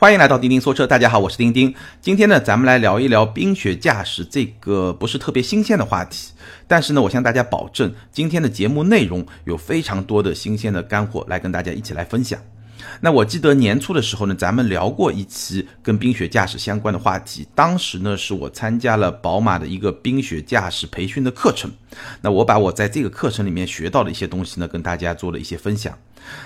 欢迎来到钉钉说车，大家好，我是钉钉。今天呢，咱们来聊一聊冰雪驾驶这个不是特别新鲜的话题，但是呢，我向大家保证，今天的节目内容有非常多的新鲜的干货来跟大家一起来分享。那我记得年初的时候呢，咱们聊过一期跟冰雪驾驶相关的话题，当时呢是我参加了宝马的一个冰雪驾驶培训的课程，那我把我在这个课程里面学到的一些东西呢，跟大家做了一些分享。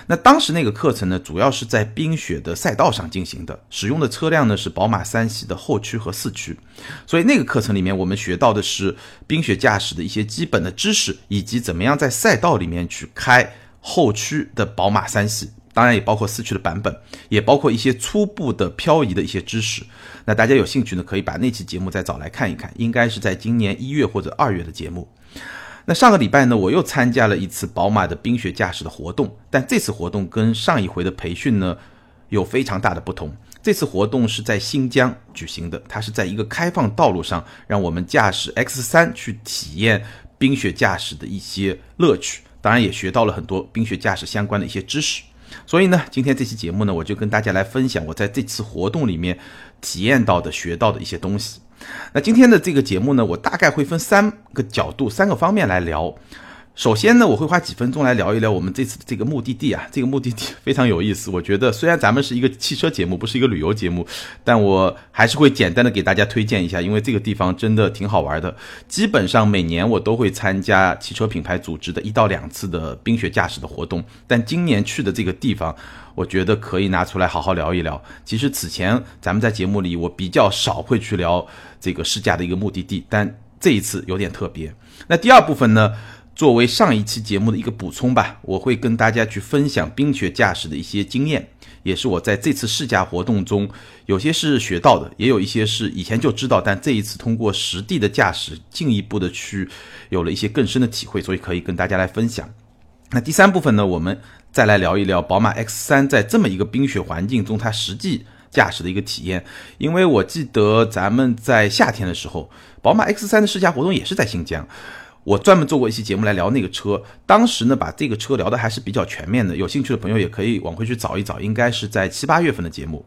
那当时那个课程呢，主要是在冰雪的赛道上进行的，使用的车辆呢是宝马三系的后驱和四驱，所以那个课程里面我们学到的是冰雪驾驶的一些基本的知识，以及怎么样在赛道里面去开后驱的宝马三系，当然也包括四驱的版本，也包括一些初步的漂移的一些知识。那大家有兴趣呢，可以把那期节目再找来看一看，应该是在今年一月或者二月的节目。那上个礼拜呢，我又参加了一次宝马的冰雪驾驶的活动，但这次活动跟上一回的培训呢有非常大的不同。这次活动是在新疆举行的，它是在一个开放道路上，让我们驾驶 X 三去体验冰雪驾驶的一些乐趣，当然也学到了很多冰雪驾驶相关的一些知识。所以呢，今天这期节目呢，我就跟大家来分享我在这次活动里面体验到的、学到的一些东西。那今天的这个节目呢，我大概会分三个角度、三个方面来聊。首先呢，我会花几分钟来聊一聊我们这次的这个目的地啊，这个目的地 非常有意思。我觉得虽然咱们是一个汽车节目，不是一个旅游节目，但我还是会简单的给大家推荐一下，因为这个地方真的挺好玩的。基本上每年我都会参加汽车品牌组织的一到两次的冰雪驾驶的活动，但今年去的这个地方，我觉得可以拿出来好好聊一聊。其实此前咱们在节目里我比较少会去聊这个试驾的一个目的地，但这一次有点特别。那第二部分呢？作为上一期节目的一个补充吧，我会跟大家去分享冰雪驾驶的一些经验，也是我在这次试驾活动中有些是学到的，也有一些是以前就知道，但这一次通过实地的驾驶，进一步的去有了一些更深的体会，所以可以跟大家来分享。那第三部分呢，我们再来聊一聊宝马 X 三在这么一个冰雪环境中它实际驾驶的一个体验，因为我记得咱们在夏天的时候，宝马 X 三的试驾活动也是在新疆。我专门做过一期节目来聊那个车，当时呢把这个车聊的还是比较全面的，有兴趣的朋友也可以往回去找一找，应该是在七八月份的节目。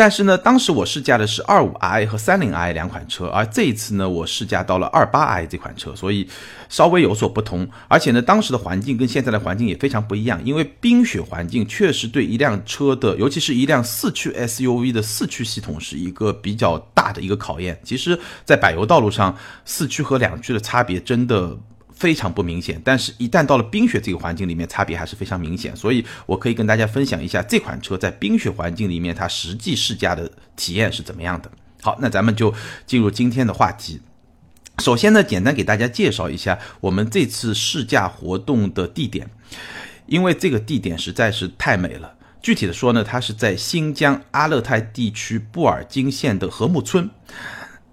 但是呢，当时我试驾的是二五 i 和三零 i 两款车，而这一次呢，我试驾到了二八 i 这款车，所以稍微有所不同。而且呢，当时的环境跟现在的环境也非常不一样，因为冰雪环境确实对一辆车的，尤其是一辆 四驱 SUV 的四驱系统是一个比较大的一个考验。其实，在柏油道路上，四驱和两驱的差别真的。非常不明显，但是，一旦到了冰雪这个环境里面，差别还是非常明显。所以我可以跟大家分享一下这款车在冰雪环境里面它实际试驾的体验是怎么样的。好，那咱们就进入今天的话题。首先呢，简单给大家介绍一下我们这次试驾活动的地点，因为这个地点实在是太美了。具体的说呢，它是在新疆阿勒泰地区布尔津县的禾木村。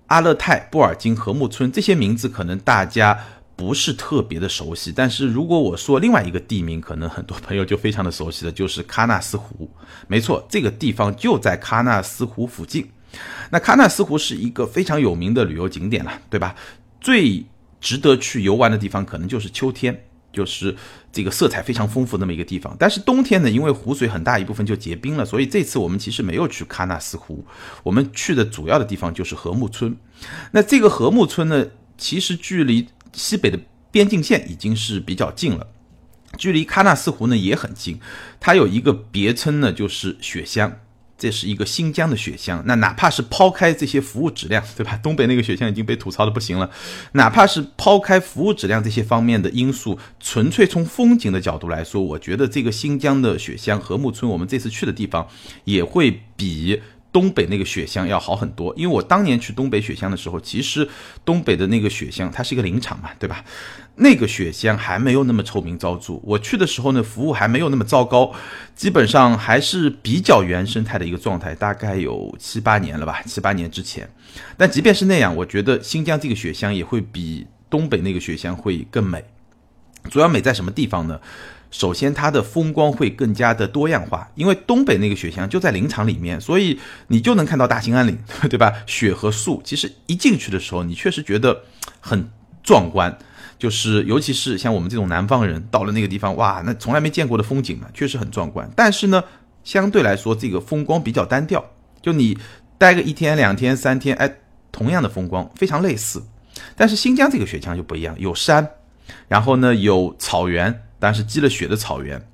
阿勒泰、布尔津、禾木村这些名字可能大家。不是特别的熟悉，但是如果我说另外一个地名，可能很多朋友就非常的熟悉了，就是喀纳斯湖。没错，这个地方就在喀纳斯湖附近。那喀纳斯湖是一个非常有名的旅游景点了，对吧？最值得去游玩的地方，可能就是秋天，就是这个色彩非常丰富那么一个地方。但是冬天呢，因为湖水很大一部分就结冰了，所以这次我们其实没有去喀纳斯湖，我们去的主要的地方就是禾木村。那这个禾木村呢，其实距离西北的边境线已经是比较近了，距离喀纳斯湖呢也很近。它有一个别称呢，就是雪乡，这是一个新疆的雪乡。那哪怕是抛开这些服务质量，对吧？东北那个雪乡已经被吐槽的不行了。哪怕是抛开服务质量这些方面的因素，纯粹从风景的角度来说，我觉得这个新疆的雪乡禾木村，我们这次去的地方也会比。东北那个雪乡要好很多，因为我当年去东北雪乡的时候，其实东北的那个雪乡它是一个林场嘛，对吧？那个雪乡还没有那么臭名昭著。我去的时候呢，服务还没有那么糟糕，基本上还是比较原生态的一个状态，大概有七八年了吧，七八年之前。但即便是那样，我觉得新疆这个雪乡也会比东北那个雪乡会更美。主要美在什么地方呢？首先，它的风光会更加的多样化，因为东北那个雪乡就在林场里面，所以你就能看到大兴安岭，对吧？雪和树，其实一进去的时候，你确实觉得很壮观，就是尤其是像我们这种南方人到了那个地方，哇，那从来没见过的风景嘛，确实很壮观。但是呢，相对来说这个风光比较单调，就你待个一天两天三天，哎，同样的风光非常类似。但是新疆这个雪乡就不一样，有山，然后呢有草原，但是积了雪的草原。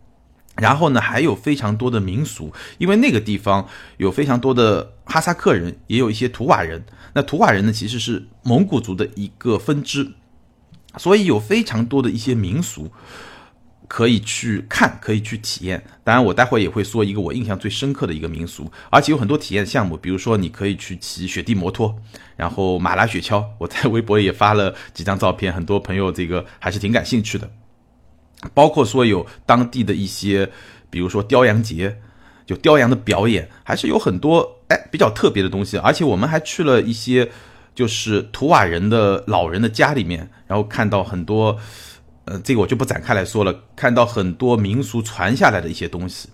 然后呢，还有非常多的民俗，因为那个地方有非常多的哈萨克人，也有一些图瓦人。那图瓦人呢，其实是蒙古族的一个分支，所以有非常多的一些民俗可以去看，可以去体验。当然，我待会也会说一个我印象最深刻的一个民俗，而且有很多体验项目，比如说你可以去骑雪地摩托，然后马拉雪橇。我在微博也发了几张照片，很多朋友这个还是挺感兴趣的。包括说有当地的一些，比如说雕羊节，就雕羊的表演，还是有很多哎比较特别的东西。而且我们还去了一些就是图瓦人的老人的家里面，然后看到很多，呃，这个我就不展开来说了。看到很多民俗传下来的一些东西，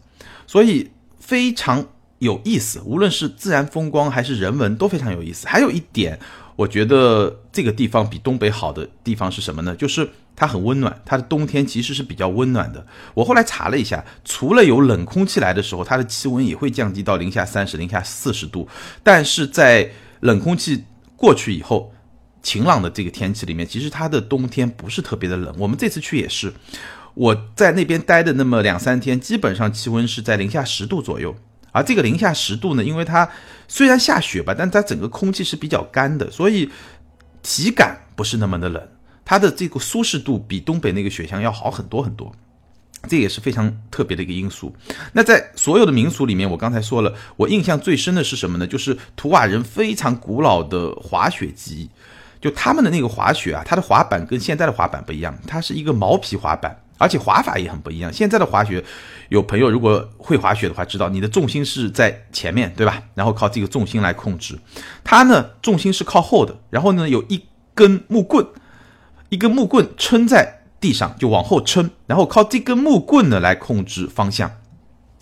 所以非常有意思。无论是自然风光还是人文都非常有意思。还有一点，我觉得这个地方比东北好的地方是什么呢？就是。它很温暖，它的冬天其实是比较温暖的。我后来查了一下，除了有冷空气来的时候，它的气温也会降低到零下三十、零下四十度。但是在冷空气过去以后，晴朗的这个天气里面，其实它的冬天不是特别的冷。我们这次去也是，我在那边待的那么两三天，基本上气温是在零下十度左右。而这个零下十度呢，因为它虽然下雪吧，但它整个空气是比较干的，所以体感不是那么的冷。它的这个舒适度比东北那个雪乡要好很多很多，这也是非常特别的一个因素。那在所有的民俗里面，我刚才说了，我印象最深的是什么呢？就是图瓦人非常古老的滑雪机，就他们的那个滑雪啊，它的滑板跟现在的滑板不一样，它是一个毛皮滑板，而且滑法也很不一样。现在的滑雪，有朋友如果会滑雪的话，知道你的重心是在前面，对吧？然后靠这个重心来控制，它呢重心是靠后的，然后呢有一根木棍。一根木棍撑在地上，就往后撑，然后靠这根木棍呢来控制方向，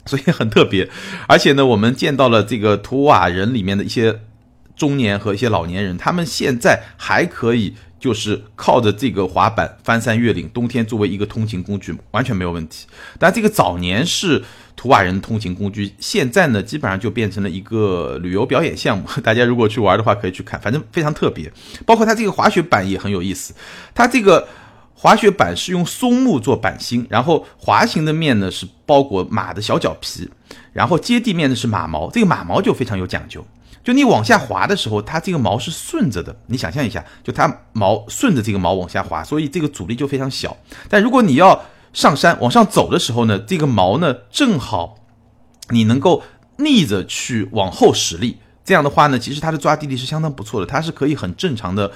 所以很特别。而且呢，我们见到了这个图瓦人里面的一些中年和一些老年人，他们现在还可以就是靠着这个滑板翻山越岭，冬天作为一个通勤工具完全没有问题。但这个早年是。图瓦人通勤工具，现在呢基本上就变成了一个旅游表演项目。大家如果去玩的话，可以去看，反正非常特别。包括它这个滑雪板也很有意思，它这个滑雪板是用松木做板芯，然后滑行的面呢是包裹马的小脚皮，然后接地面呢是马毛。这个马毛就非常有讲究，就你往下滑的时候，它这个毛是顺着的。你想象一下，就它毛顺着这个毛往下滑，所以这个阻力就非常小。但如果你要上山往上走的时候呢，这个毛呢正好，你能够逆着去往后使力，这样的话呢，其实它的抓地力是相当不错的，它是可以很正常的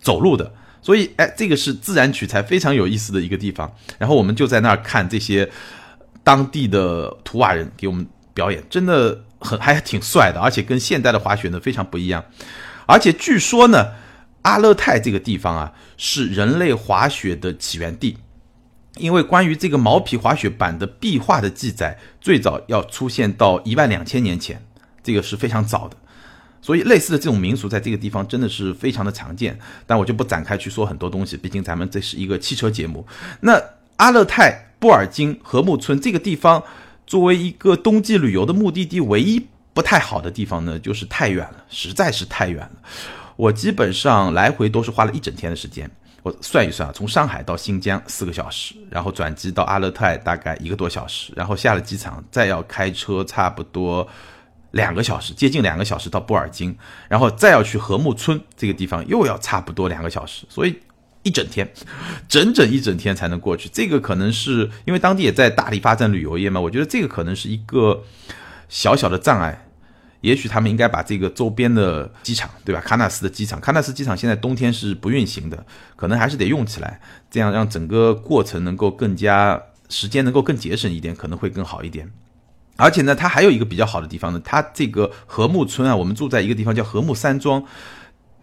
走路的。所以，哎，这个是自然取材非常有意思的一个地方。然后我们就在那儿看这些当地的图瓦人给我们表演，真的很还挺帅的，而且跟现代的滑雪呢非常不一样。而且据说呢，阿勒泰这个地方啊是人类滑雪的起源地。因为关于这个毛皮滑雪板的壁画的记载，最早要出现到一万两千年前，这个是非常早的。所以类似的这种民俗在这个地方真的是非常的常见。但我就不展开去说很多东西，毕竟咱们这是一个汽车节目。那阿勒泰布尔津禾木村这个地方，作为一个冬季旅游的目的地，唯一不太好的地方呢，就是太远了，实在是太远了。我基本上来回都是花了一整天的时间。我算一算啊，从上海到新疆四个小时，然后转机到阿勒泰大概一个多小时，然后下了机场再要开车差不多两个小时，接近两个小时到布尔津，然后再要去禾木村这个地方又要差不多两个小时，所以一整天，整整一整天才能过去。这个可能是因为当地也在大力发展旅游业嘛，我觉得这个可能是一个小小的障碍。也许他们应该把这个周边的机场，对吧？喀纳斯的机场，喀纳斯机场现在冬天是不运行的，可能还是得用起来，这样让整个过程能够更加时间能够更节省一点，可能会更好一点。而且呢，它还有一个比较好的地方呢，它这个禾木村啊，我们住在一个地方叫禾木山庄，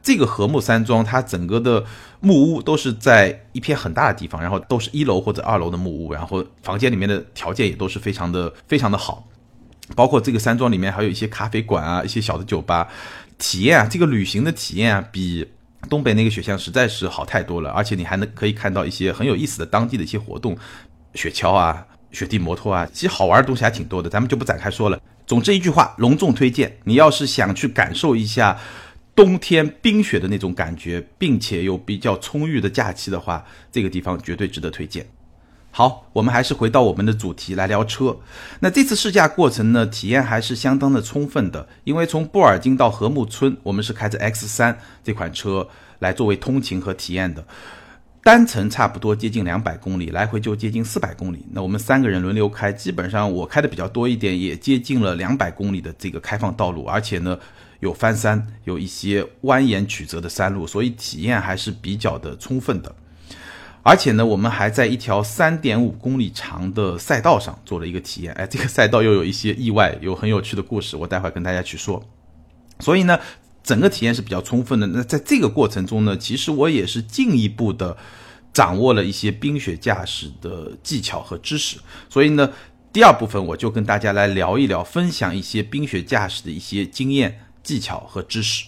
这个和睦山庄它整个的木屋都是在一片很大的地方，然后都是一楼或者二楼的木屋，然后房间里面的条件也都是非常的非常的好。包括这个山庄里面还有一些咖啡馆啊，一些小的酒吧，体验啊，这个旅行的体验啊，比东北那个雪乡实在是好太多了。而且你还能可以看到一些很有意思的当地的一些活动，雪橇啊、雪地摩托啊，其实好玩的东西还挺多的，咱们就不展开说了。总之一句话，隆重推荐。你要是想去感受一下冬天冰雪的那种感觉，并且有比较充裕的假期的话，这个地方绝对值得推荐。好，我们还是回到我们的主题来聊车。那这次试驾过程呢，体验还是相当的充分的。因为从布尔津到和木村，我们是开着 X 三这款车来作为通勤和体验的。单程差不多接近两百公里，来回就接近四百公里。那我们三个人轮流开，基本上我开的比较多一点，也接近了两百公里的这个开放道路，而且呢有翻山，有一些蜿蜒曲折的山路，所以体验还是比较的充分的。而且呢，我们还在一条三点五公里长的赛道上做了一个体验。哎，这个赛道又有一些意外，有很有趣的故事，我待会儿跟大家去说。所以呢，整个体验是比较充分的。那在这个过程中呢，其实我也是进一步的掌握了一些冰雪驾驶的技巧和知识。所以呢，第二部分我就跟大家来聊一聊，分享一些冰雪驾驶的一些经验、技巧和知识。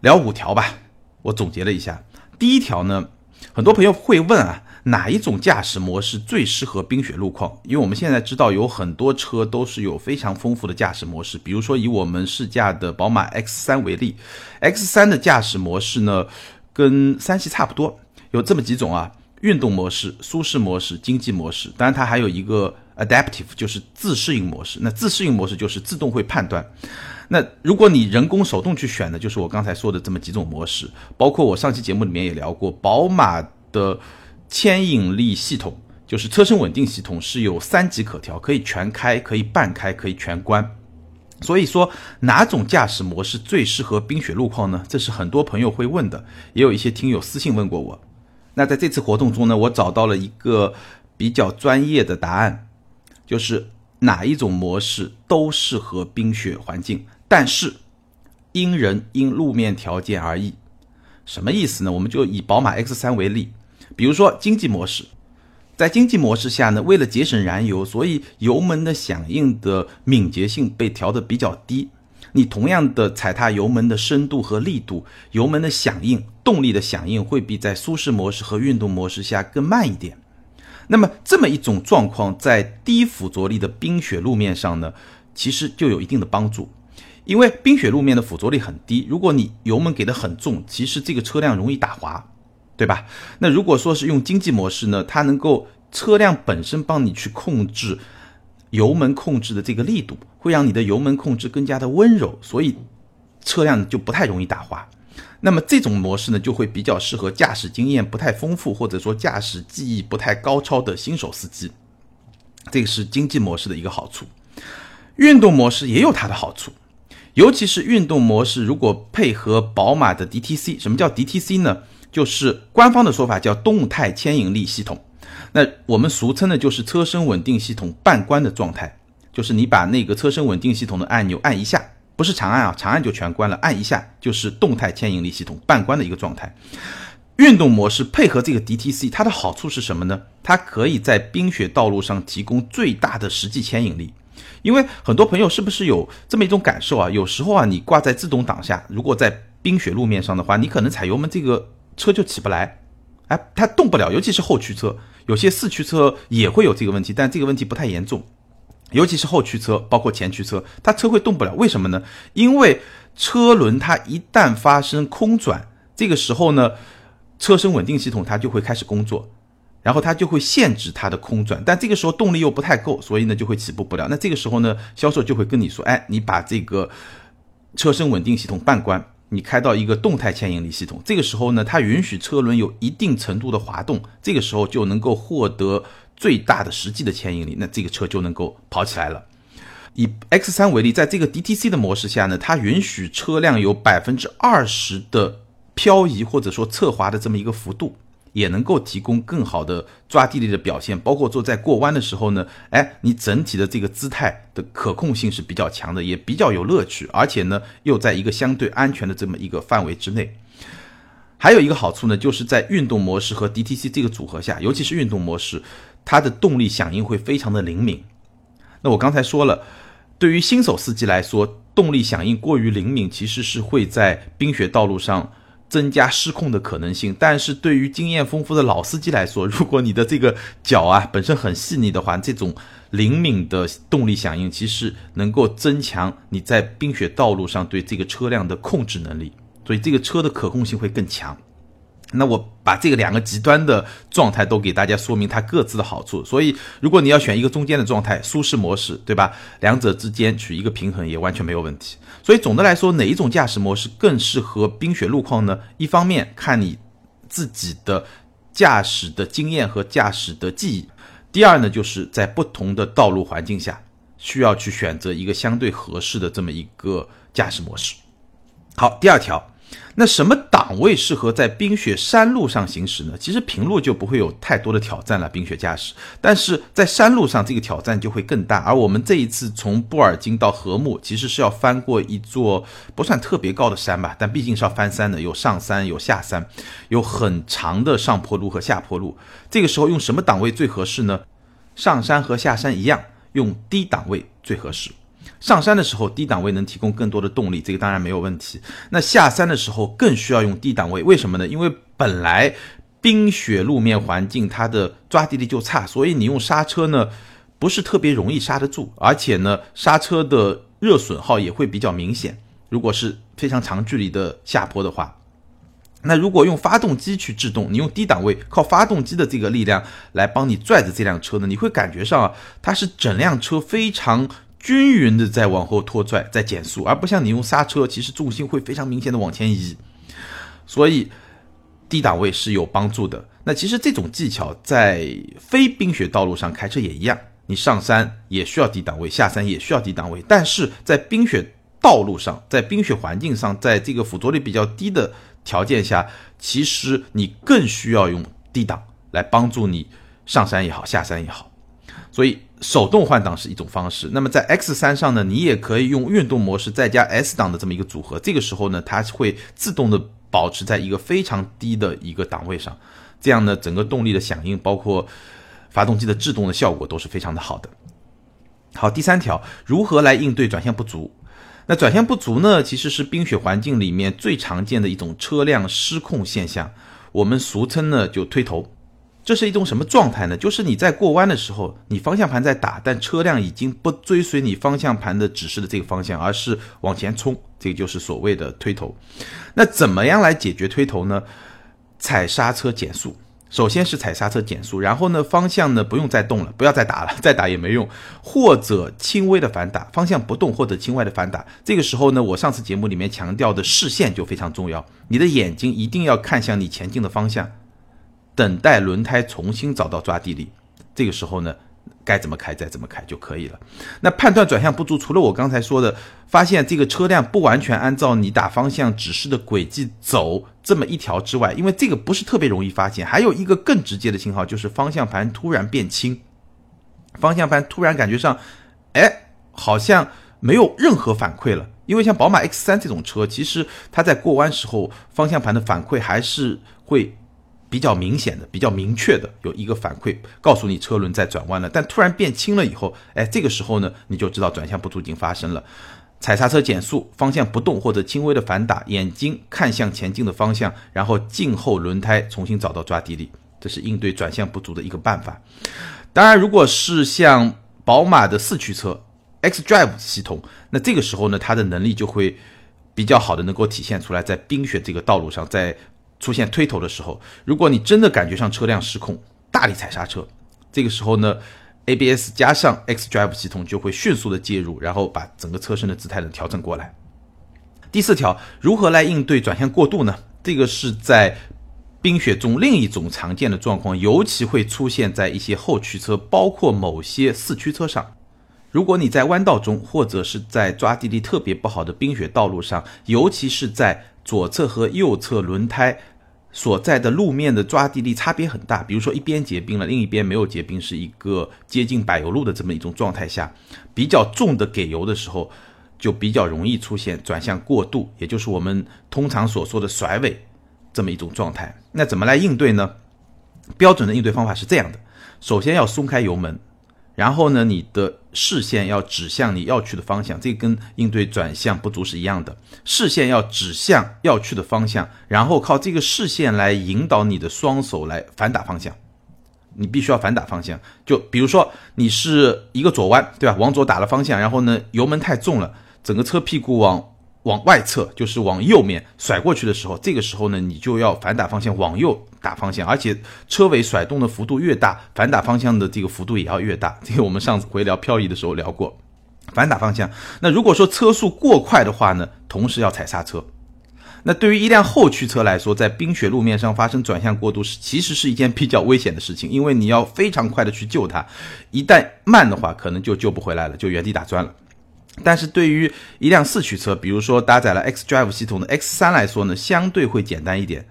聊五条吧，我总结了一下。第一条呢。很多朋友会问啊，哪一种驾驶模式最适合冰雪路况？因为我们现在知道有很多车都是有非常丰富的驾驶模式，比如说以我们试驾的宝马 X3 为例，X3 的驾驶模式呢跟三系差不多，有这么几种啊：运动模式、舒适模式、经济模式。当然它还有一个 Adaptive，就是自适应模式。那自适应模式就是自动会判断。那如果你人工手动去选的，就是我刚才说的这么几种模式，包括我上期节目里面也聊过，宝马的牵引力系统，就是车身稳定系统是有三级可调，可以全开，可以半开，可以全关。所以说哪种驾驶模式最适合冰雪路况呢？这是很多朋友会问的，也有一些听友私信问过我。那在这次活动中呢，我找到了一个比较专业的答案，就是哪一种模式都适合冰雪环境。但是，因人因路面条件而异，什么意思呢？我们就以宝马 X3 为例，比如说经济模式，在经济模式下呢，为了节省燃油，所以油门的响应的敏捷性被调的比较低。你同样的踩踏油门的深度和力度，油门的响应、动力的响应会比在舒适模式和运动模式下更慢一点。那么这么一种状况，在低附着力的冰雪路面上呢，其实就有一定的帮助。因为冰雪路面的附着力很低，如果你油门给的很重，其实这个车辆容易打滑，对吧？那如果说是用经济模式呢，它能够车辆本身帮你去控制油门控制的这个力度，会让你的油门控制更加的温柔，所以车辆就不太容易打滑。那么这种模式呢，就会比较适合驾驶经验不太丰富或者说驾驶技艺不太高超的新手司机。这个是经济模式的一个好处，运动模式也有它的好处。尤其是运动模式，如果配合宝马的 DTC，什么叫 DTC 呢？就是官方的说法叫动态牵引力系统。那我们俗称的就是车身稳定系统半关的状态，就是你把那个车身稳定系统的按钮按一下，不是长按啊，长按就全关了，按一下就是动态牵引力系统半关的一个状态。运动模式配合这个 DTC，它的好处是什么呢？它可以在冰雪道路上提供最大的实际牵引力。因为很多朋友是不是有这么一种感受啊？有时候啊，你挂在自动挡下，如果在冰雪路面上的话，你可能踩油门，这个车就起不来，哎，它动不了。尤其是后驱车，有些四驱车也会有这个问题，但这个问题不太严重。尤其是后驱车，包括前驱车，它车会动不了。为什么呢？因为车轮它一旦发生空转，这个时候呢，车身稳定系统它就会开始工作。然后它就会限制它的空转，但这个时候动力又不太够，所以呢就会起步不了。那这个时候呢，销售就会跟你说：“哎，你把这个车身稳定系统半关，你开到一个动态牵引力系统。这个时候呢，它允许车轮有一定程度的滑动，这个时候就能够获得最大的实际的牵引力，那这个车就能够跑起来了。以 X3 为例，在这个 DTC 的模式下呢，它允许车辆有百分之二十的漂移或者说侧滑的这么一个幅度。”也能够提供更好的抓地力的表现，包括说在过弯的时候呢，哎，你整体的这个姿态的可控性是比较强的，也比较有乐趣，而且呢又在一个相对安全的这么一个范围之内。还有一个好处呢，就是在运动模式和 DTC 这个组合下，尤其是运动模式，它的动力响应会非常的灵敏。那我刚才说了，对于新手司机来说，动力响应过于灵敏，其实是会在冰雪道路上。增加失控的可能性。但是对于经验丰富的老司机来说，如果你的这个脚啊本身很细腻的话，这种灵敏的动力响应其实能够增强你在冰雪道路上对这个车辆的控制能力，所以这个车的可控性会更强。那我把这个两个极端的状态都给大家说明它各自的好处，所以如果你要选一个中间的状态，舒适模式，对吧？两者之间取一个平衡也完全没有问题。所以总的来说，哪一种驾驶模式更适合冰雪路况呢？一方面看你自己的驾驶的经验和驾驶的记忆，第二呢，就是在不同的道路环境下需要去选择一个相对合适的这么一个驾驶模式。好，第二条。那什么档位适合在冰雪山路上行驶呢？其实平路就不会有太多的挑战了，冰雪驾驶。但是在山路上，这个挑战就会更大。而我们这一次从布尔津到禾木，其实是要翻过一座不算特别高的山吧，但毕竟是要翻山的，有上山有下山，有很长的上坡路和下坡路。这个时候用什么档位最合适呢？上山和下山一样，用低档位最合适。上山的时候，低档位能提供更多的动力，这个当然没有问题。那下山的时候更需要用低档位，为什么呢？因为本来冰雪路面环境它的抓地力就差，所以你用刹车呢不是特别容易刹得住，而且呢刹车的热损耗也会比较明显。如果是非常长距离的下坡的话，那如果用发动机去制动，你用低档位靠发动机的这个力量来帮你拽着这辆车呢，你会感觉上啊，它是整辆车非常。均匀的在往后拖拽，在减速，而不像你用刹车，其实重心会非常明显的往前移，所以低档位是有帮助的。那其实这种技巧在非冰雪道路上开车也一样，你上山也需要低档位，下山也需要低档位，但是在冰雪道路上，在冰雪环境上，在这个附着力比较低的条件下，其实你更需要用低档来帮助你上山也好，下山也好，所以。手动换挡是一种方式，那么在 X 三上呢，你也可以用运动模式再加 S 档的这么一个组合，这个时候呢，它会自动的保持在一个非常低的一个档位上，这样呢，整个动力的响应，包括发动机的制动的效果都是非常的好的。好，第三条，如何来应对转向不足？那转向不足呢，其实是冰雪环境里面最常见的一种车辆失控现象，我们俗称呢就推头。这是一种什么状态呢？就是你在过弯的时候，你方向盘在打，但车辆已经不追随你方向盘的指示的这个方向，而是往前冲，这个就是所谓的推头。那怎么样来解决推头呢？踩刹车减速，首先是踩刹车减速，然后呢方向呢不用再动了，不要再打了，再打也没用，或者轻微的反打，方向不动或者轻微的反打。这个时候呢，我上次节目里面强调的视线就非常重要，你的眼睛一定要看向你前进的方向。等待轮胎重新找到抓地力，这个时候呢，该怎么开再怎么开就可以了。那判断转向不足，除了我刚才说的，发现这个车辆不完全按照你打方向指示的轨迹走这么一条之外，因为这个不是特别容易发现。还有一个更直接的信号，就是方向盘突然变轻，方向盘突然感觉上，哎，好像没有任何反馈了。因为像宝马 X 三这种车，其实它在过弯时候，方向盘的反馈还是会。比较明显的、比较明确的有一个反馈，告诉你车轮在转弯了。但突然变轻了以后，哎，这个时候呢，你就知道转向不足已经发生了。踩刹车减速，方向不动或者轻微的反打，眼睛看向前进的方向，然后静候轮胎重新找到抓地力，这是应对转向不足的一个办法。当然，如果是像宝马的四驱车 X Drive 系统，那这个时候呢，它的能力就会比较好的能够体现出来，在冰雪这个道路上，在出现推头的时候，如果你真的感觉上车辆失控，大力踩刹车，这个时候呢，ABS 加上 X Drive 系统就会迅速的介入，然后把整个车身的姿态呢调整过来。第四条，如何来应对转向过度呢？这个是在冰雪中另一种常见的状况，尤其会出现在一些后驱车，包括某些四驱车上。如果你在弯道中，或者是在抓地力特别不好的冰雪道路上，尤其是在左侧和右侧轮胎。所在的路面的抓地力差别很大，比如说一边结冰了，另一边没有结冰，是一个接近柏油路的这么一种状态下，比较重的给油的时候，就比较容易出现转向过度，也就是我们通常所说的甩尾这么一种状态。那怎么来应对呢？标准的应对方法是这样的：首先要松开油门，然后呢，你的视线要指向你要去的方向，这跟应对转向不足是一样的。视线要指向要去的方向，然后靠这个视线来引导你的双手来反打方向。你必须要反打方向，就比如说你是一个左弯，对吧？往左打了方向，然后呢油门太重了，整个车屁股往往外侧，就是往右面甩过去的时候，这个时候呢你就要反打方向往右打方向，而且车尾甩动的幅度越大，反打方向的这个幅度也要越大。这个我们上次回聊漂移的时候聊过，反打方向。那如果说车速过快的话呢，同时要踩刹车。那对于一辆后驱车来说，在冰雪路面上发生转向过度是其实是一件比较危险的事情，因为你要非常快的去救它，一旦慢的话，可能就救不回来了，就原地打转了。但是对于一辆四驱车，比如说搭载了 X Drive 系统的 X 三来说呢，相对会简单一点，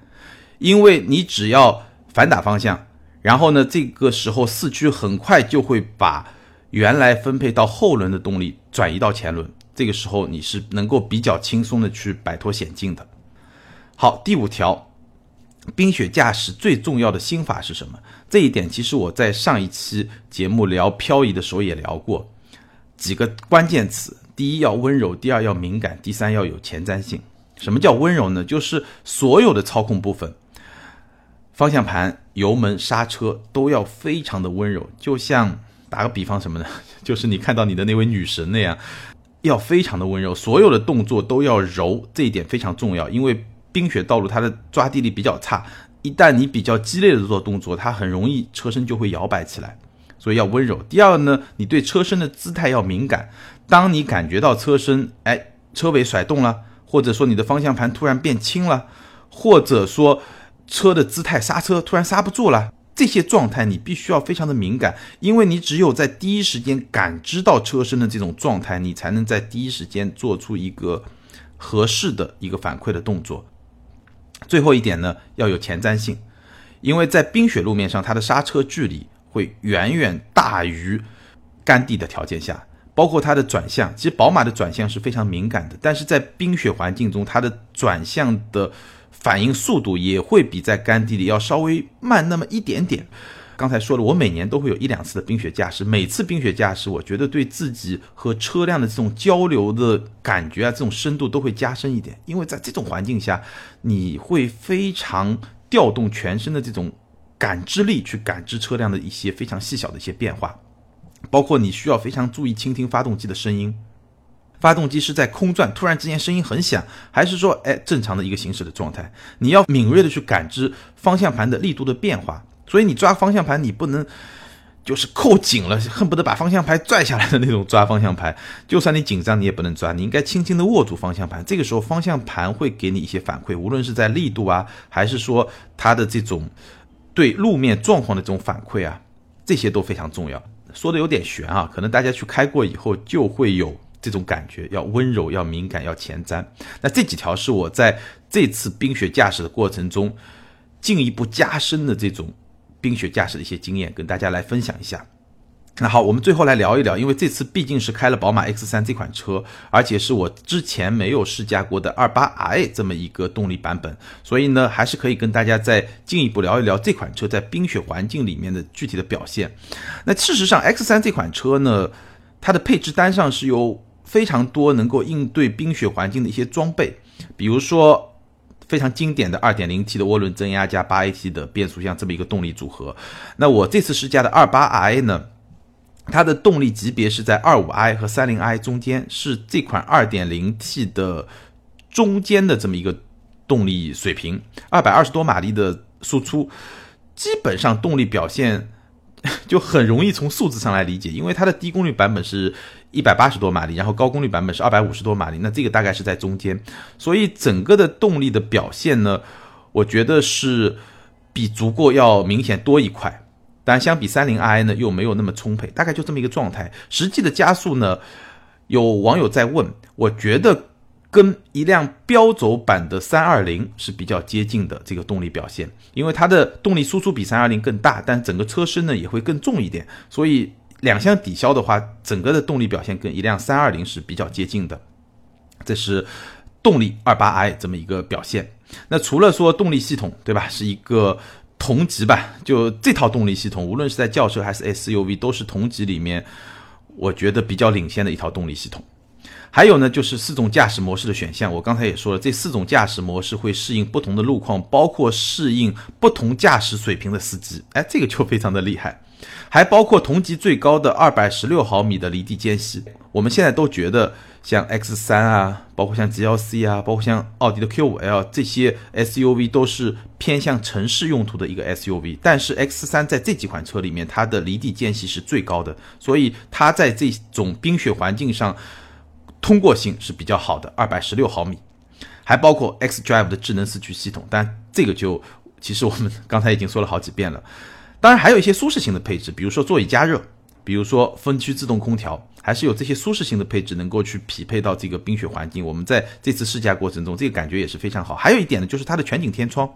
因为你只要反打方向，然后呢，这个时候四驱很快就会把原来分配到后轮的动力转移到前轮，这个时候你是能够比较轻松的去摆脱险境的。好，第五条，冰雪驾驶最重要的心法是什么？这一点其实我在上一期节目聊漂移的时候也聊过，几个关键词：第一要温柔，第二要敏感，第三要有前瞻性。什么叫温柔呢？就是所有的操控部分，方向盘、油门、刹车都要非常的温柔，就像打个比方什么呢？就是你看到你的那位女神那样，要非常的温柔，所有的动作都要柔，这一点非常重要，因为。冰雪道路它的抓地力比较差，一旦你比较激烈的做动作，它很容易车身就会摇摆起来，所以要温柔。第二呢，你对车身的姿态要敏感，当你感觉到车身哎车尾甩动了，或者说你的方向盘突然变轻了，或者说车的姿态刹车突然刹不住了，这些状态你必须要非常的敏感，因为你只有在第一时间感知到车身的这种状态，你才能在第一时间做出一个合适的一个反馈的动作。最后一点呢，要有前瞻性，因为在冰雪路面上，它的刹车距离会远远大于干地的条件下，包括它的转向。其实宝马的转向是非常敏感的，但是在冰雪环境中，它的转向的反应速度也会比在干地里要稍微慢那么一点点。刚才说了，我每年都会有一两次的冰雪驾驶，每次冰雪驾驶，我觉得对自己和车辆的这种交流的感觉啊，这种深度都会加深一点。因为在这种环境下，你会非常调动全身的这种感知力去感知车辆的一些非常细小的一些变化，包括你需要非常注意倾听发动机的声音，发动机是在空转，突然之间声音很响，还是说哎正常的一个行驶的状态？你要敏锐的去感知方向盘的力度的变化。所以你抓方向盘，你不能就是扣紧了，恨不得把方向盘拽下来的那种抓方向盘。就算你紧张，你也不能抓，你应该轻轻的握住方向盘。这个时候，方向盘会给你一些反馈，无论是在力度啊，还是说它的这种对路面状况的这种反馈啊，这些都非常重要。说的有点悬啊，可能大家去开过以后就会有这种感觉，要温柔，要敏感，要前瞻。那这几条是我在这次冰雪驾驶的过程中进一步加深的这种。冰雪驾驶的一些经验跟大家来分享一下。那好，我们最后来聊一聊，因为这次毕竟是开了宝马 X3 这款车，而且是我之前没有试驾过的 28i 这么一个动力版本，所以呢，还是可以跟大家再进一步聊一聊这款车在冰雪环境里面的具体的表现。那事实上，X3 这款车呢，它的配置单上是有非常多能够应对冰雪环境的一些装备，比如说。非常经典的 2.0T 的涡轮增压加 8AT 的变速箱这么一个动力组合。那我这次试驾的 28i 呢，它的动力级别是在 25i 和 30i 中间，是这款 2.0T 的中间的这么一个动力水平，220多马力的输出，基本上动力表现 就很容易从数字上来理解，因为它的低功率版本是。一百八十多马力，然后高功率版本是二百五十多马力，那这个大概是在中间，所以整个的动力的表现呢，我觉得是比足够要明显多一块，但相比三零 i 呢又没有那么充沛，大概就这么一个状态。实际的加速呢，有网友在问，我觉得跟一辆标轴版的三二零是比较接近的这个动力表现，因为它的动力输出比三二零更大，但整个车身呢也会更重一点，所以。两相抵消的话，整个的动力表现跟一辆三二零是比较接近的，这是动力二八 i 这么一个表现。那除了说动力系统，对吧，是一个同级吧，就这套动力系统，无论是在轿车还是 SUV，都是同级里面我觉得比较领先的一套动力系统。还有呢，就是四种驾驶模式的选项，我刚才也说了，这四种驾驶模式会适应不同的路况，包括适应不同驾驶水平的司机。哎，这个就非常的厉害。还包括同级最高的二百十六毫米的离地间隙。我们现在都觉得像 X 三啊，包括像 GLC 啊，包括像奥迪的 Q 五 L 这些 SUV 都是偏向城市用途的一个 SUV。但是 X 三在这几款车里面，它的离地间隙是最高的，所以它在这种冰雪环境上通过性是比较好的，二百十六毫米。还包括 X Drive 的智能四驱系统，但这个就其实我们刚才已经说了好几遍了。当然还有一些舒适性的配置，比如说座椅加热，比如说分区自动空调，还是有这些舒适性的配置能够去匹配到这个冰雪环境。我们在这次试驾过程中，这个感觉也是非常好。还有一点呢，就是它的全景天窗，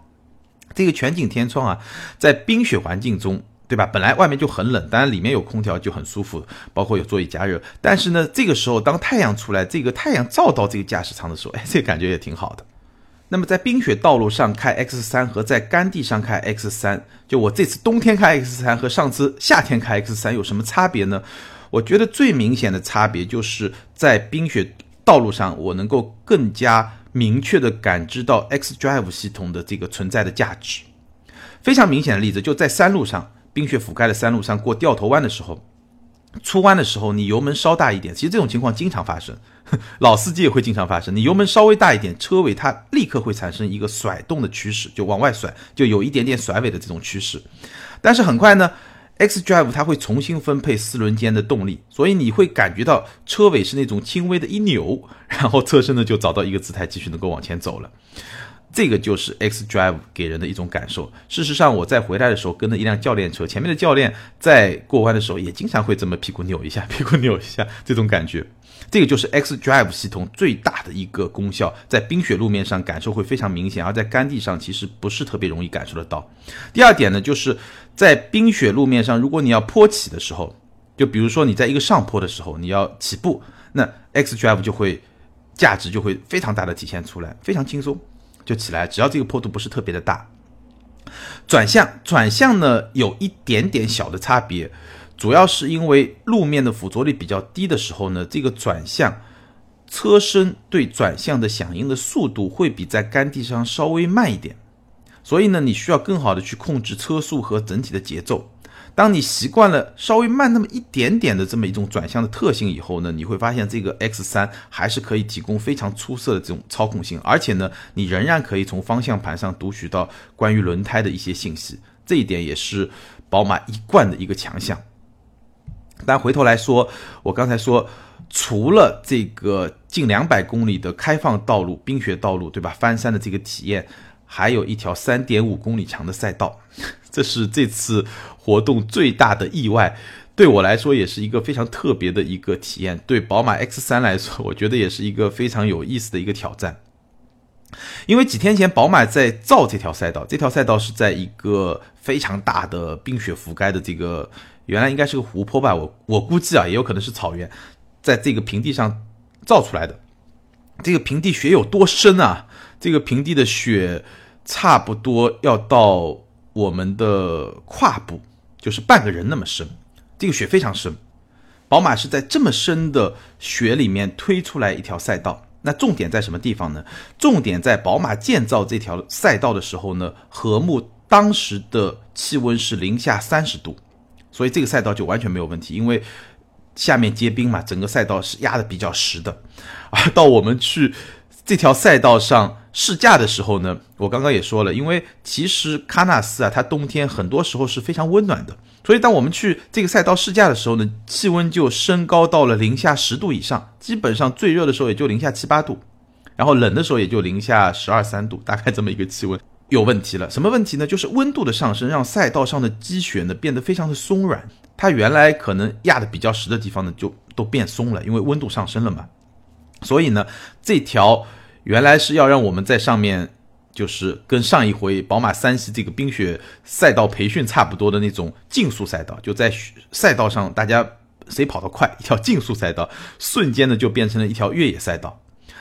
这个全景天窗啊，在冰雪环境中，对吧？本来外面就很冷，当然里面有空调就很舒服，包括有座椅加热。但是呢，这个时候当太阳出来，这个太阳照到这个驾驶舱的时候，哎，这个感觉也挺好的。那么在冰雪道路上开 X 三和在干地上开 X 三，就我这次冬天开 X 三和上次夏天开 X 三有什么差别呢？我觉得最明显的差别就是在冰雪道路上，我能够更加明确的感知到 X Drive 系统的这个存在的价值。非常明显的例子就在山路上，冰雪覆盖的山路上过掉头弯的时候，出弯的时候你油门稍大一点，其实这种情况经常发生。老司机也会经常发生，你油门稍微大一点，车尾它立刻会产生一个甩动的趋势，就往外甩，就有一点点甩尾的这种趋势。但是很快呢，X Drive 它会重新分配四轮间的动力，所以你会感觉到车尾是那种轻微的一扭，然后车身呢就找到一个姿态，继续能够往前走了。这个就是 X Drive 给人的一种感受。事实上，我在回来的时候跟着一辆教练车，前面的教练在过弯的时候也经常会这么屁股扭一下，屁股扭一下，这种感觉。这个就是 X Drive 系统最大的一个功效，在冰雪路面上感受会非常明显，而在干地上其实不是特别容易感受得到。第二点呢，就是在冰雪路面上，如果你要坡起的时候，就比如说你在一个上坡的时候，你要起步，那 X Drive 就会价值就会非常大的体现出来，非常轻松就起来，只要这个坡度不是特别的大。转向转向呢，有一点点小的差别。主要是因为路面的附着力比较低的时候呢，这个转向车身对转向的响应的速度会比在干地上稍微慢一点，所以呢，你需要更好的去控制车速和整体的节奏。当你习惯了稍微慢那么一点点的这么一种转向的特性以后呢，你会发现这个 X 三还是可以提供非常出色的这种操控性，而且呢，你仍然可以从方向盘上读取到关于轮胎的一些信息，这一点也是宝马一贯的一个强项。但回头来说，我刚才说，除了这个近两百公里的开放道路、冰雪道路，对吧？翻山的这个体验，还有一条三点五公里长的赛道，这是这次活动最大的意外。对我来说，也是一个非常特别的一个体验。对宝马 X 三来说，我觉得也是一个非常有意思的一个挑战。因为几天前，宝马在造这条赛道，这条赛道是在一个非常大的冰雪覆盖的这个。原来应该是个湖泊吧，我我估计啊，也有可能是草原，在这个平地上造出来的。这个平地雪有多深啊？这个平地的雪差不多要到我们的胯部，就是半个人那么深。这个雪非常深，宝马是在这么深的雪里面推出来一条赛道。那重点在什么地方呢？重点在宝马建造这条赛道的时候呢，禾木当时的气温是零下三十度。所以这个赛道就完全没有问题，因为下面结冰嘛，整个赛道是压的比较实的。而到我们去这条赛道上试驾的时候呢，我刚刚也说了，因为其实喀纳斯啊，它冬天很多时候是非常温暖的，所以当我们去这个赛道试驾的时候呢，气温就升高到了零下十度以上，基本上最热的时候也就零下七八度，然后冷的时候也就零下十二三度，大概这么一个气温。有问题了，什么问题呢？就是温度的上升，让赛道上的积雪呢变得非常的松软。它原来可能压的比较实的地方呢，就都变松了，因为温度上升了嘛。所以呢，这条原来是要让我们在上面，就是跟上一回宝马三系这个冰雪赛道培训差不多的那种竞速赛道，就在赛道上大家谁跑得快，一条竞速赛道，瞬间呢就变成了一条越野赛道。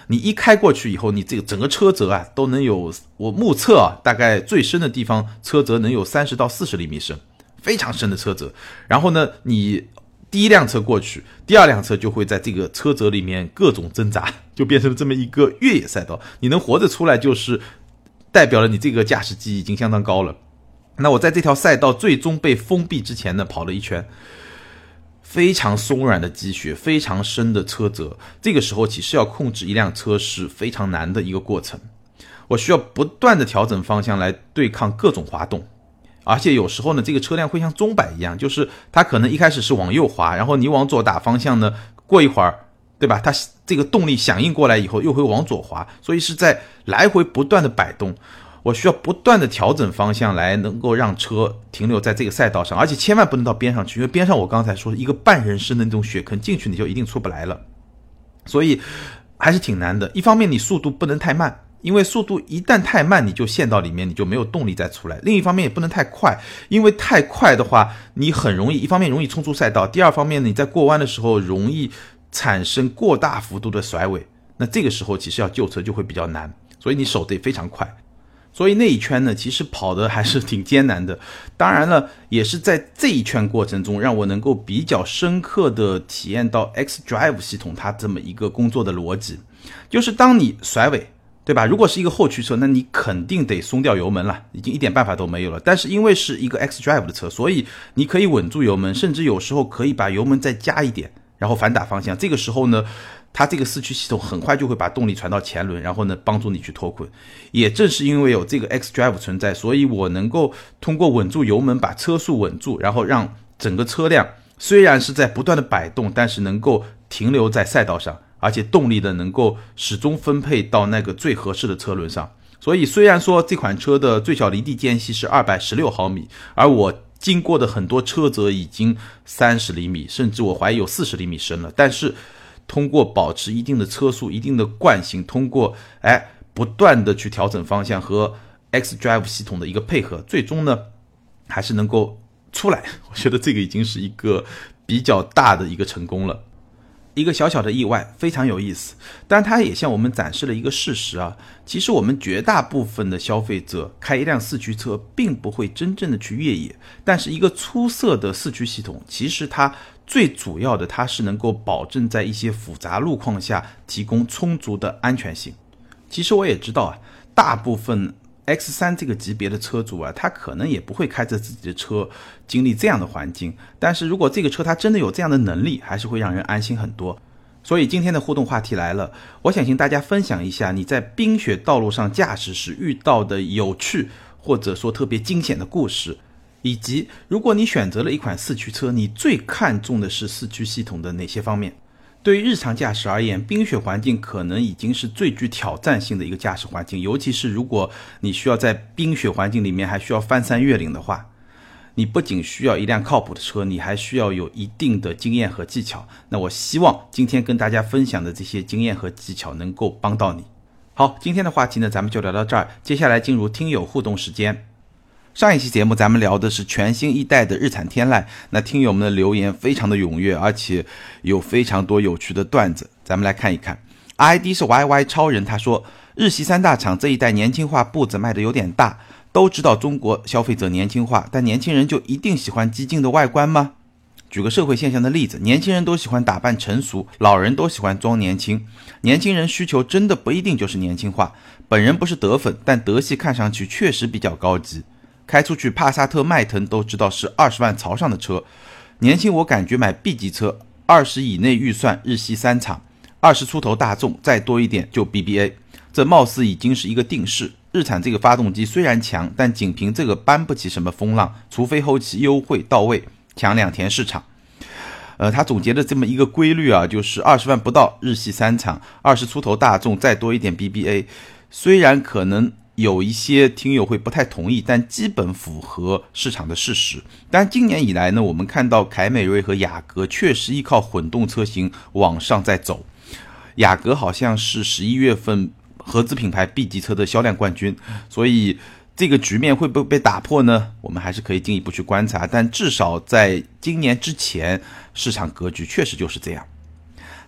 你一开过去以后，你这个整个车辙啊，都能有我目测啊，大概最深的地方车辙能有三十到四十厘米深，非常深的车辙。然后呢，你第一辆车过去，第二辆车就会在这个车辙里面各种挣扎，就变成了这么一个越野赛道。你能活着出来，就是代表了你这个驾驶技艺已经相当高了。那我在这条赛道最终被封闭之前呢，跑了一圈，非常松软的积雪，非常深的车辙。这个时候其实要控制一辆车是非常难的一个过程，我需要不断的调整方向来对抗各种滑动。而且有时候呢，这个车辆会像钟摆一样，就是它可能一开始是往右滑，然后你往左打方向呢，过一会儿，对吧？它这个动力响应过来以后，又会往左滑，所以是在来回不断的摆动。我需要不断的调整方向来能够让车停留在这个赛道上，而且千万不能到边上去，因为边上我刚才说一个半人深的那种雪坑进去你就一定出不来了，所以还是挺难的。一方面你速度不能太慢。因为速度一旦太慢，你就陷到里面，你就没有动力再出来。另一方面也不能太快，因为太快的话，你很容易一方面容易冲出赛道，第二方面你在过弯的时候容易产生过大幅度的甩尾。那这个时候其实要救车就会比较难，所以你手得非常快。所以那一圈呢，其实跑的还是挺艰难的。当然了，也是在这一圈过程中，让我能够比较深刻的体验到 X Drive 系统它这么一个工作的逻辑，就是当你甩尾。对吧？如果是一个后驱车，那你肯定得松掉油门了，已经一点办法都没有了。但是因为是一个 X Drive 的车，所以你可以稳住油门，甚至有时候可以把油门再加一点，然后反打方向。这个时候呢，它这个四驱系统很快就会把动力传到前轮，然后呢帮助你去脱困。也正是因为有这个 X Drive 存在，所以我能够通过稳住油门，把车速稳住，然后让整个车辆虽然是在不断的摆动，但是能够停留在赛道上。而且动力的能够始终分配到那个最合适的车轮上，所以虽然说这款车的最小离地间隙是二百十六毫米，而我经过的很多车则已经三十厘米，甚至我怀疑有四十厘米深了。但是通过保持一定的车速、一定的惯性，通过哎不断的去调整方向和 X Drive 系统的一个配合，最终呢还是能够出来。我觉得这个已经是一个比较大的一个成功了。一个小小的意外，非常有意思，但它也向我们展示了一个事实啊，其实我们绝大部分的消费者开一辆四驱车，并不会真正的去越野，但是一个出色的四驱系统，其实它最主要的，它是能够保证在一些复杂路况下提供充足的安全性。其实我也知道啊，大部分。X 三这个级别的车主啊，他可能也不会开着自己的车经历这样的环境。但是如果这个车它真的有这样的能力，还是会让人安心很多。所以今天的互动话题来了，我想请大家分享一下你在冰雪道路上驾驶时遇到的有趣或者说特别惊险的故事，以及如果你选择了一款四驱车，你最看重的是四驱系统的哪些方面？对于日常驾驶而言，冰雪环境可能已经是最具挑战性的一个驾驶环境。尤其是如果你需要在冰雪环境里面还需要翻山越岭的话，你不仅需要一辆靠谱的车，你还需要有一定的经验和技巧。那我希望今天跟大家分享的这些经验和技巧能够帮到你。好，今天的话题呢，咱们就聊到这儿。接下来进入听友互动时间。上一期节目咱们聊的是全新一代的日产天籁，那听友们的留言非常的踊跃，而且有非常多有趣的段子，咱们来看一看。ID 是 YY 超人，他说日系三大厂这一代年轻化步子迈的有点大，都知道中国消费者年轻化，但年轻人就一定喜欢激进的外观吗？举个社会现象的例子，年轻人都喜欢打扮成熟，老人都喜欢装年轻，年轻人需求真的不一定就是年轻化。本人不是德粉，但德系看上去确实比较高级。开出去，帕萨特、迈腾都知道是二十万朝上的车。年轻我感觉买 B 级车，二十以内预算，日系三厂，二十出头大众，再多一点就 BBA。这貌似已经是一个定式。日产这个发动机虽然强，但仅凭这个搬不起什么风浪，除非后期优惠到位，抢两田市场。呃，他总结的这么一个规律啊，就是二十万不到日系三厂，二十出头大众，再多一点 BBA。虽然可能。有一些听友会不太同意，但基本符合市场的事实。但今年以来呢，我们看到凯美瑞和雅阁确实依靠混动车型往上在走。雅阁好像是十一月份合资品牌 B 级车的销量冠军，所以这个局面会不会被打破呢？我们还是可以进一步去观察。但至少在今年之前，市场格局确实就是这样。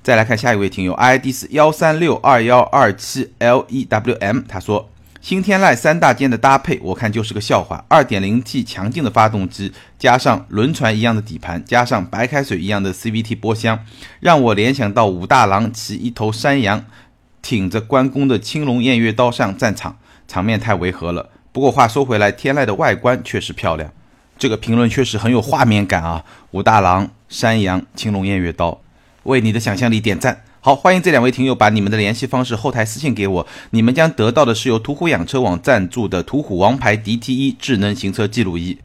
再来看下一位听友，ID 是幺三六二幺二七 L E W M，他说。新天籁三大件的搭配，我看就是个笑话。二点零 T 强劲的发动机，加上轮船一样的底盘，加上白开水一样的 CVT 波箱，让我联想到武大郎骑一头山羊，挺着关公的青龙偃月刀上战场，场面太违和了。不过话说回来，天籁的外观确实漂亮，这个评论确实很有画面感啊！武大郎、山羊、青龙偃月刀，为你的想象力点赞。好，欢迎这两位听友把你们的联系方式后台私信给我，你们将得到的是由途虎养车网赞助的途虎王牌 DTE 智能行车记录仪。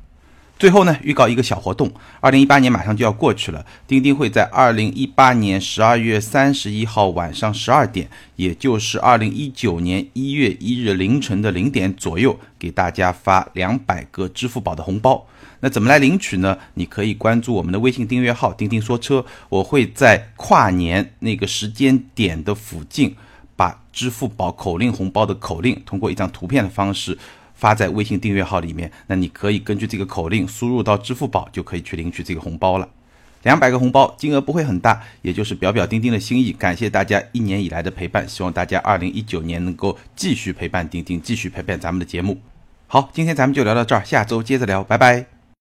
最后呢，预告一个小活动，二零一八年马上就要过去了，钉钉会在二零一八年十二月三十一号晚上十二点，也就是二零一九年一月一日凌晨的零点左右，给大家发两百个支付宝的红包。那怎么来领取呢？你可以关注我们的微信订阅号“钉钉说车”，我会在跨年那个时间点的附近，把支付宝口令红包的口令通过一张图片的方式。发在微信订阅号里面，那你可以根据这个口令输入到支付宝，就可以去领取这个红包了。两百个红包，金额不会很大，也就是表表钉钉的心意。感谢大家一年以来的陪伴，希望大家二零一九年能够继续陪伴钉钉，继续陪伴咱们的节目。好，今天咱们就聊到这儿，下周接着聊，拜拜。